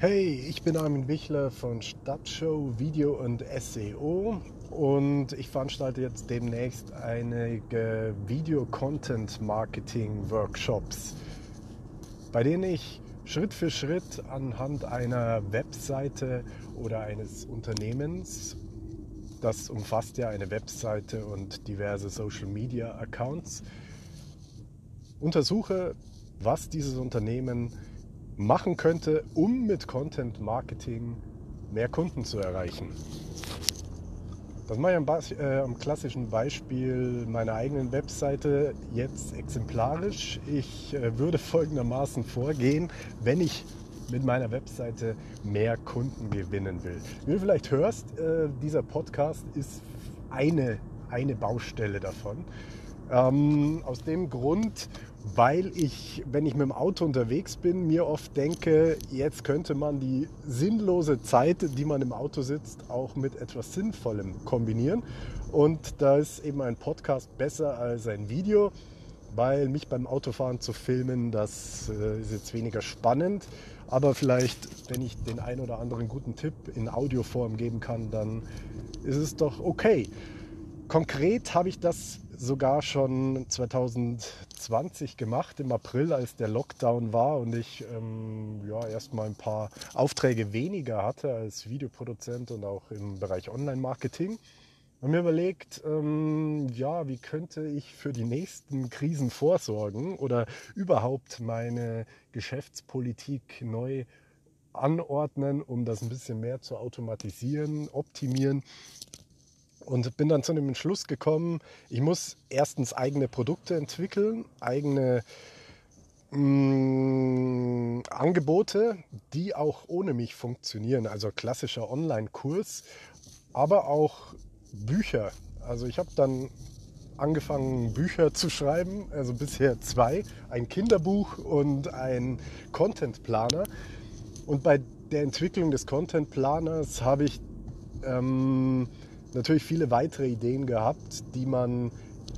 Hey, ich bin Armin Bichler von Stadtshow Video und SEO und ich veranstalte jetzt demnächst einige Video-Content-Marketing-Workshops, bei denen ich Schritt für Schritt anhand einer Webseite oder eines Unternehmens, das umfasst ja eine Webseite und diverse Social-Media-Accounts, untersuche, was dieses Unternehmen machen könnte, um mit Content Marketing mehr Kunden zu erreichen. Das mache ich am, äh, am, klassischen Beispiel meiner eigenen Webseite jetzt exemplarisch. Ich äh, würde folgendermaßen vorgehen, wenn ich mit meiner Webseite mehr Kunden gewinnen will. Wie du vielleicht hörst, äh, dieser Podcast ist eine, eine Baustelle davon. Ähm, aus dem Grund, weil ich, wenn ich mit dem Auto unterwegs bin, mir oft denke, jetzt könnte man die sinnlose Zeit, die man im Auto sitzt, auch mit etwas Sinnvollem kombinieren. Und da ist eben ein Podcast besser als ein Video, weil mich beim Autofahren zu filmen, das äh, ist jetzt weniger spannend. Aber vielleicht, wenn ich den einen oder anderen guten Tipp in Audioform geben kann, dann ist es doch okay. Konkret habe ich das sogar schon 2020 gemacht, im April, als der Lockdown war und ich ähm, ja, erstmal ein paar Aufträge weniger hatte als Videoproduzent und auch im Bereich Online-Marketing. Und mir überlegt, ähm, ja, wie könnte ich für die nächsten Krisen vorsorgen oder überhaupt meine Geschäftspolitik neu anordnen, um das ein bisschen mehr zu automatisieren, optimieren und bin dann zu dem Entschluss gekommen, ich muss erstens eigene Produkte entwickeln, eigene mh, mm, Angebote, die auch ohne mich funktionieren. Also klassischer Online-Kurs, aber auch Bücher. Also ich habe dann angefangen, Bücher zu schreiben, also bisher zwei, ein Kinderbuch und ein Content-Planer. Und bei der Entwicklung des Content-Planers habe ich ähm, natürlich viele weitere Ideen gehabt, die man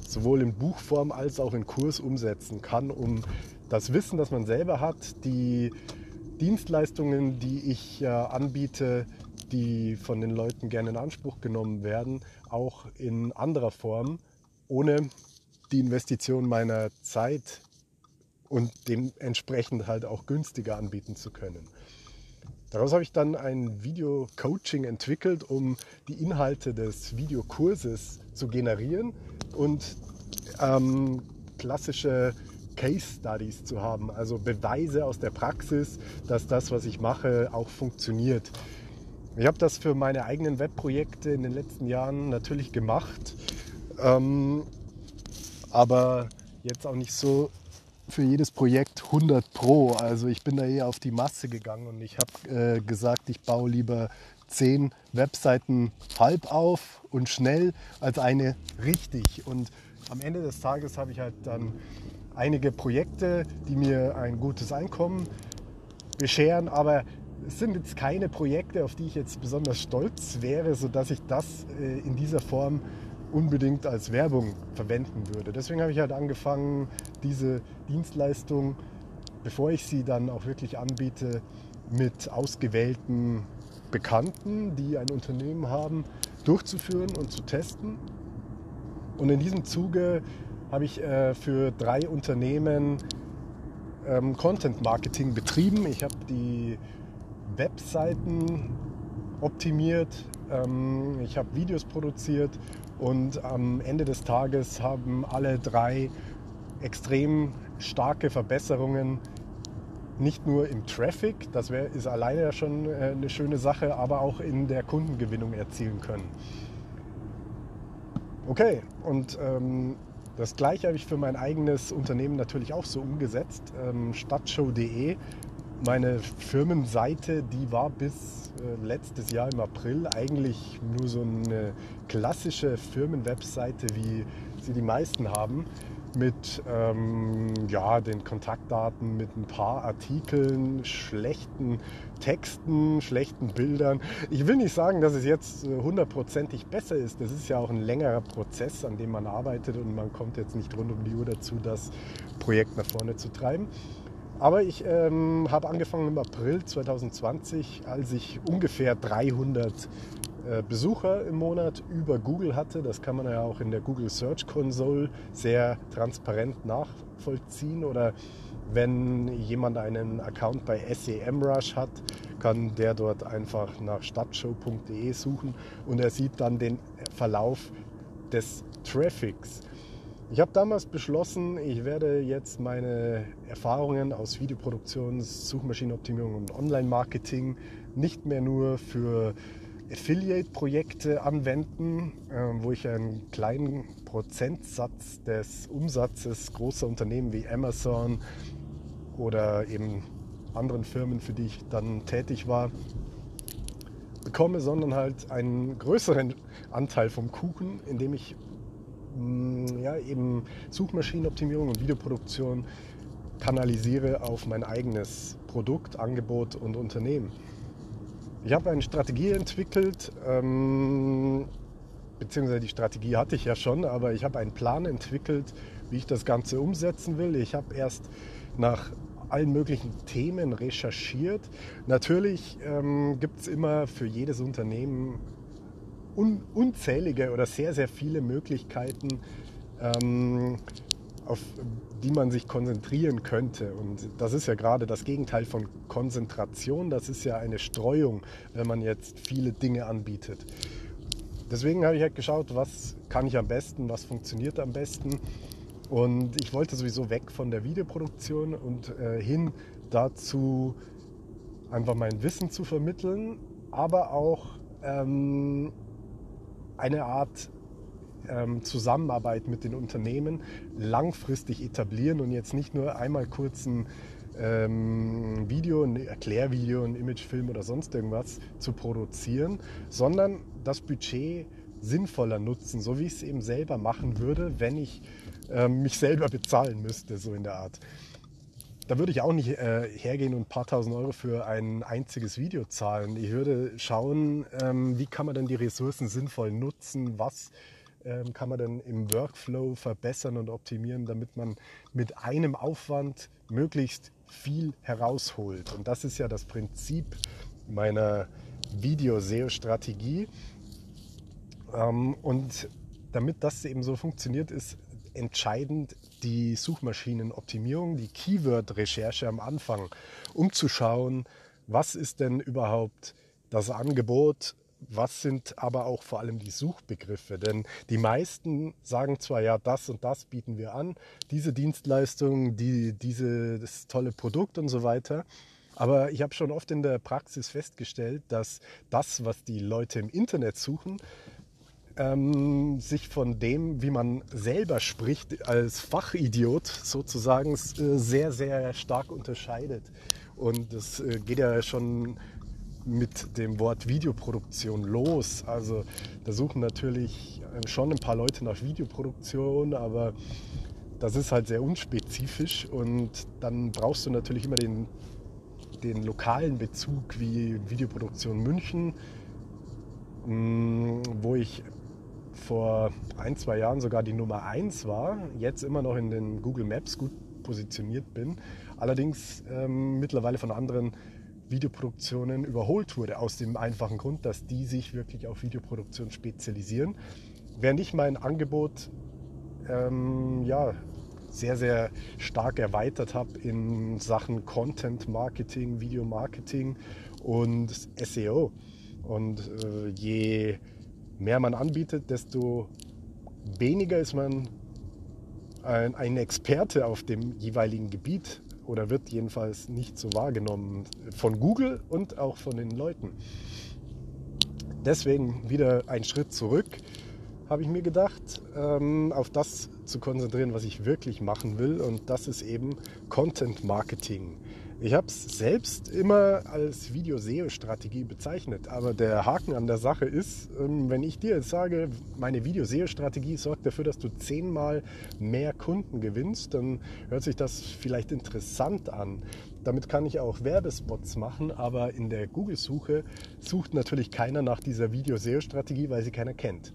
sowohl in Buchform als auch in Kurs umsetzen kann, um das Wissen, das man selber hat, die Dienstleistungen, die ich äh, anbiete, die von den Leuten gerne in Anspruch genommen werden, auch in anderer Form, ohne die Investition meiner Zeit und dementsprechend halt auch günstiger anbieten zu können. Daraus habe ich dann ein Video-Coaching entwickelt, um die Inhalte des Videokurses zu generieren und ähm, klassische Case Studies zu haben, also Beweise aus der Praxis, dass das, was ich mache, auch funktioniert. Ich habe das für meine eigenen Webprojekte in den letzten Jahren natürlich gemacht, ähm, aber jetzt auch nicht so für jedes Projekt 100 Pro. Also ich bin da eher auf die Masse gegangen und ich habe äh, gesagt, ich baue lieber 10 Webseiten halb auf und schnell als eine richtig. Und am Ende des Tages habe ich halt dann einige Projekte, die mir ein gutes Einkommen bescheren, aber es sind jetzt keine Projekte, auf die ich jetzt besonders stolz wäre, sodass ich das äh, in dieser Form unbedingt als Werbung verwenden würde. Deswegen habe ich halt angefangen, diese Dienstleistung, bevor ich sie dann auch wirklich anbiete, mit ausgewählten Bekannten, die ein Unternehmen haben, durchzuführen und zu testen. Und in diesem Zuge habe ich äh, für drei Unternehmen ähm, Content Marketing betrieben. Ich habe die Webseiten optimiert, ähm, ich habe Videos produziert und am Ende des Tages haben alle drei extrem starke Verbesserungen, nicht nur im Traffic, das wär, ist alleine ja schon äh, eine schöne Sache, aber auch in der Kundengewinnung erzielen können. Okay, und ähm, das gleiche habe ich für mein eigenes Unternehmen natürlich auch so umgesetzt. Ähm, Stadtshow.de meine Firmenseite, die war bis äh, letztes Jahr im April eigentlich nur so eine klassische Firmenwebseite, wie sie die meisten haben, mit ähm, ja, den Kontaktdaten, mit ein paar Artikeln, schlechten Texten, schlechten Bildern. Ich will nicht sagen, dass es jetzt äh, hundertprozentig besser ist. Das ist ja auch ein längerer Prozess, an dem man arbeitet und man kommt jetzt nicht rund um die Uhr dazu, das Projekt nach vorne zu treiben. Aber ich ähm, habe angefangen im April 2020, als ich ungefähr 300 äh, Besucher im Monat über Google hatte. Das kann man ja auch in der Google Search Console sehr transparent nachvollziehen. Oder wenn jemand einen Account bei SEMrush hat, kann der dort einfach nach stadtshow.de suchen und er sieht dann den Verlauf des Traffics. Ich habe damals beschlossen, ich werde jetzt meine Erfahrungen aus Videoproduktion, Suchmaschinenoptimierung und Online-Marketing nicht mehr nur für Affiliate-Projekte anwenden, ähm, wo ich einen kleinen Prozentsatz des Umsatzes großer Unternehmen wie Amazon oder eben anderen Firmen, für die ich dann tätig war, bekomme, sondern halt einen größeren Anteil vom Kuchen, indem ich ja, eben Suchmaschinenoptimierung und Videoproduktion kanalisiere auf mein eigenes Produkt, Angebot und Unternehmen. Ich habe eine Strategie entwickelt, ähm, beziehungsweise die Strategie hatte ich ja schon, aber ich habe einen Plan entwickelt, wie ich das Ganze umsetzen will. Ich habe erst nach allen möglichen Themen recherchiert. Natürlich ähm, gibt es immer für jedes Unternehmen un, unzählige oder sehr, sehr viele Möglichkeiten, ähm, auf die man sich konzentrieren könnte. Und das ist ja gerade das Gegenteil von Konzentration. Das ist ja eine Streuung, wenn man jetzt viele Dinge anbietet. Deswegen habe ich halt geschaut, was kann ich am besten, was funktioniert am besten. Und ich wollte sowieso weg von der Videoproduktion und äh, hin dazu, einfach mein Wissen zu vermitteln, aber auch ähm, eine Art ähm, Zusammenarbeit mit den Unternehmen langfristig etablieren und jetzt nicht nur einmal kurz ein ähm, Video, ein Erklärvideo, ein Imagefilm oder sonst irgendwas zu produzieren, sondern das Budget sinnvoller nutzen, so wie ich es eben selber machen würde, wenn ich ähm, mich selber bezahlen müsste, so in der Art da würde ich auch nicht äh, hergehen und ein paar tausend Euro für ein einziges Video zahlen. Ich würde schauen, ähm, wie kann man denn die Ressourcen sinnvoll nutzen, was ähm, kann man denn im Workflow verbessern und optimieren, damit man mit einem Aufwand möglichst viel herausholt. Und das ist ja das Prinzip meiner Video-SEO-Strategie. Ähm, und damit das eben so funktioniert, ist entscheidend die Suchmaschinenoptimierung, die Keyword-Recherche am Anfang, um zu schauen, was ist denn überhaupt das Angebot, was sind aber auch vor allem die Suchbegriffe. Denn die meisten sagen zwar, ja, das und das bieten wir an, diese Dienstleistung, die, dieses tolle Produkt und so weiter. Aber ich habe schon oft in der Praxis festgestellt, dass das, was die Leute im Internet suchen, ähm, sich von dem, wie man selber spricht, als Fachidiot sozusagen äh, sehr, sehr stark unterscheidet. Und das äh, geht ja schon mit dem Wort Videoproduktion los. Also da suchen natürlich äh, schon ein paar Leute nach Videoproduktion, aber das ist halt sehr unspezifisch und dann brauchst du natürlich immer den, den lokalen Bezug wie Videoproduktion München, mm, wo ich vor ein, zwei Jahren sogar die Nummer 1 war, jetzt immer noch in den Google Maps gut positioniert bin, allerdings ähm, mittlerweile von anderen Videoproduktionen überholt wurde, aus dem einfachen Grund, dass die sich wirklich auf Videoproduktion spezialisieren, während ich mein Angebot ähm, ja, sehr, sehr stark erweitert habe in Sachen Content Marketing, Video Marketing und SEO. Und äh, je mehr man anbietet, desto weniger ist man ein, ein Experte auf dem jeweiligen Gebiet oder wird jedenfalls nicht so wahrgenommen von Google und auch von den Leuten. Deswegen wieder ein Schritt zurück, habe ich mir gedacht, ähm, auf das zu konzentrieren, was ich wirklich machen will. Und das ist eben Content Marketing. Ich habe es selbst immer als Video-SEO-Strategie bezeichnet, aber der Haken an der Sache ist, ähm, wenn ich dir jetzt sage, meine Video-SEO-Strategie sorgt dafür, dass du zehnmal mehr Kunden gewinnst, dann hört sich das vielleicht interessant an. Damit kann ich auch Werbespots machen, aber in der Google-Suche sucht natürlich keiner nach dieser Video-SEO-Strategie, weil sie keiner kennt.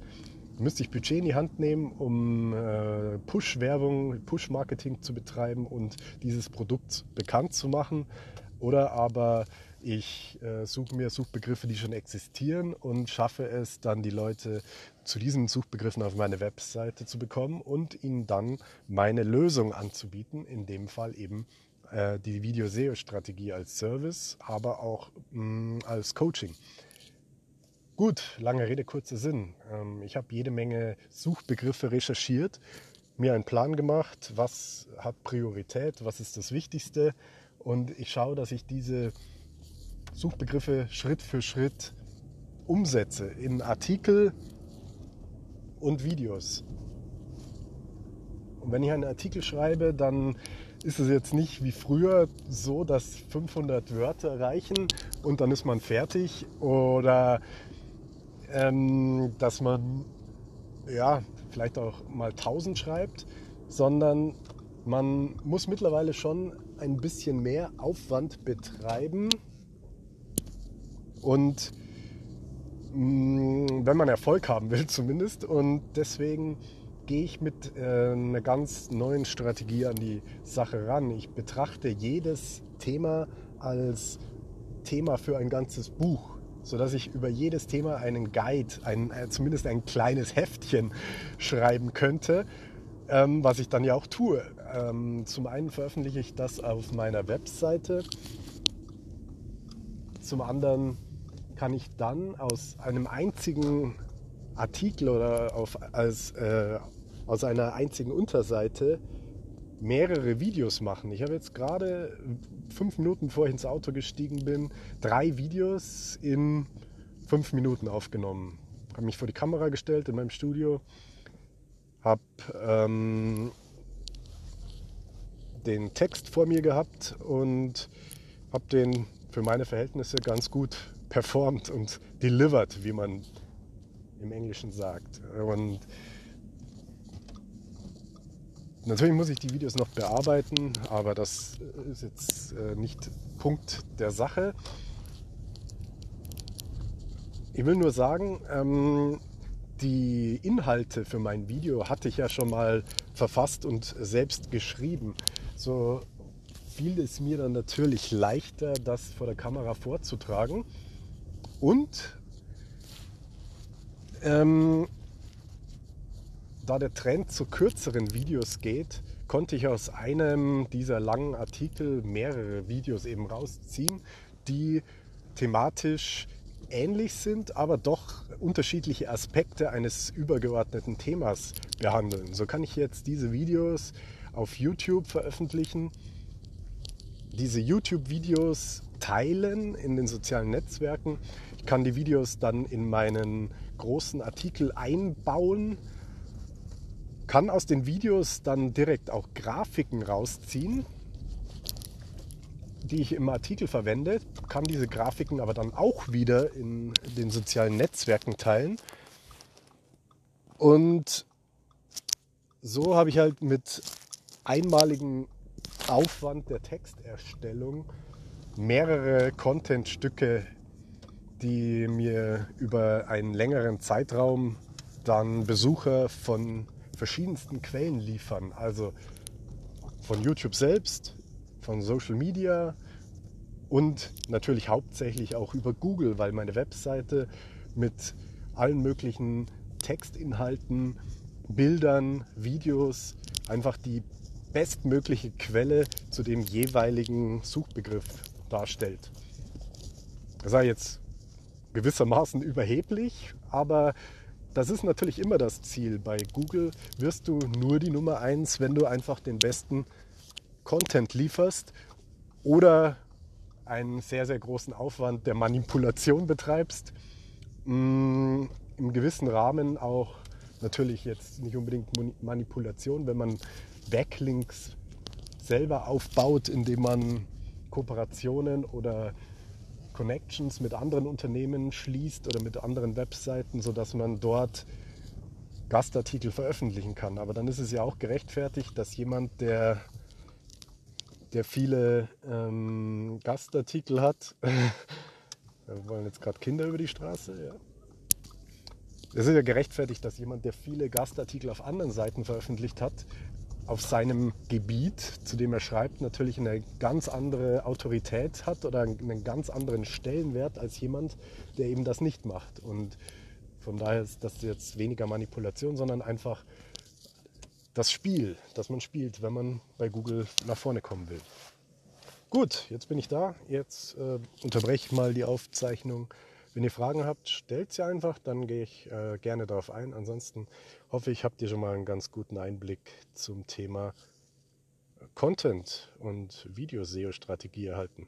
Müsste ich Budget in die Hand nehmen, um äh, Push-Werbung, Push-Marketing zu betreiben und dieses Produkt bekannt zu machen. Oder aber ich äh, suche mir Suchbegriffe, die schon existieren und schaffe es dann, die Leute zu diesen Suchbegriffen auf meine Webseite zu bekommen und ihnen dann meine Lösung anzubieten. In dem Fall eben äh, die Video-SEO-Strategie als Service, aber auch mh, mm, als Coaching. Gut, lange Rede, kurzer Sinn. Ähm, ich habe jede Menge Suchbegriffe recherchiert, mir einen Plan gemacht, was hat Priorität, was ist das Wichtigste und ich schaue, dass ich diese Suchbegriffe Schritt für Schritt umsetze in Artikel und Videos. Und wenn ich einen Artikel schreibe, dann ist es jetzt nicht wie früher so, dass 500 Wörter reichen und dann ist man fertig oder ähm, dass man ja vielleicht auch mal 1000 schreibt, sondern man muss mittlerweile schon ein bisschen mehr Aufwand betreiben. Und mh, mm, wenn man Erfolg haben will zumindest. Und deswegen gehe ich mit äh, einer ganz neuen Strategie an die Sache ran. Ich betrachte jedes Thema als Thema für ein ganzes Buch sodass ich über jedes Thema einen Guide, ein, äh, zumindest ein kleines Heftchen schreiben könnte, ähm, was ich dann ja auch tue. Ähm, zum einen veröffentliche ich das auf meiner Webseite, zum anderen kann ich dann aus einem einzigen Artikel oder auf, als, äh, aus einer einzigen Unterseite mehrere Videos machen. Ich habe jetzt gerade fünf Minuten vorher ins Auto gestiegen bin, drei Videos in fünf Minuten aufgenommen. Habe mich vor die Kamera gestellt in meinem Studio, habe ähm, den Text vor mir gehabt und habe den für meine Verhältnisse ganz gut performt und delivered, wie man im Englischen sagt. Und Natürlich muss ich die Videos noch bearbeiten, aber das ist jetzt äh, nicht Punkt der Sache. Ich will nur sagen, ähm, die Inhalte für mein Video hatte ich ja schon mal verfasst und selbst geschrieben. So fiel es mir dann natürlich leichter, das vor der Kamera vorzutragen. Und ähm, da der Trend zu kürzeren Videos geht, konnte ich aus einem dieser langen Artikel mehrere Videos eben rausziehen, die thematisch ähnlich sind, aber doch unterschiedliche Aspekte eines übergeordneten Themas behandeln. So kann ich jetzt diese Videos auf YouTube veröffentlichen, diese YouTube-Videos teilen in den sozialen Netzwerken. Ich kann die Videos dann in meinen großen Artikel einbauen kann aus den Videos dann direkt auch Grafiken rausziehen, die ich im Artikel verwende, kann diese Grafiken aber dann auch wieder in den sozialen Netzwerken teilen. Und so habe ich halt mit einmaligem Aufwand der Texterstellung mehrere Contentstücke, die mir über einen längeren Zeitraum dann Besucher von verschiedensten Quellen liefern. Also von YouTube selbst, von Social Media und natürlich hauptsächlich auch über Google, weil meine Webseite mit allen möglichen Textinhalten, Bildern, Videos einfach die bestmögliche Quelle zu dem jeweiligen Suchbegriff darstellt. Das sei jetzt gewissermaßen überheblich, aber das ist natürlich immer das Ziel. Bei Google wirst du nur die Nummer eins, wenn du einfach den besten Content lieferst oder einen sehr, sehr großen Aufwand der Manipulation betreibst. Mm, Im gewissen Rahmen auch natürlich jetzt nicht unbedingt Manipulation, wenn man Backlinks selber aufbaut, indem man Kooperationen oder Connections mit anderen Unternehmen schließt oder mit anderen Webseiten, sodass man dort Gastartikel veröffentlichen kann. Aber dann ist es ja auch gerechtfertigt, dass jemand, der, der viele ähm, Gastartikel hat, wir wollen jetzt gerade Kinder über die Straße, ja. Es ist ja gerechtfertigt, dass jemand, der viele Gastartikel auf anderen Seiten veröffentlicht hat, auf seinem Gebiet, zu dem er schreibt, natürlich eine ganz andere Autorität hat oder einen ganz anderen Stellenwert als jemand, der eben das nicht macht. Und von daher ist das jetzt weniger Manipulation, sondern einfach das Spiel, das man spielt, wenn man bei Google nach vorne kommen will. Gut, jetzt bin ich da. Jetzt äh, unterbreche ich mal die Aufzeichnung. Wenn ihr Fragen habt, stellt sie einfach, dann gehe ich äh, gerne darauf ein. Ansonsten hoffe ich, habt ihr schon mal einen ganz guten Einblick zum Thema Content und Video-SEO-Strategie erhalten.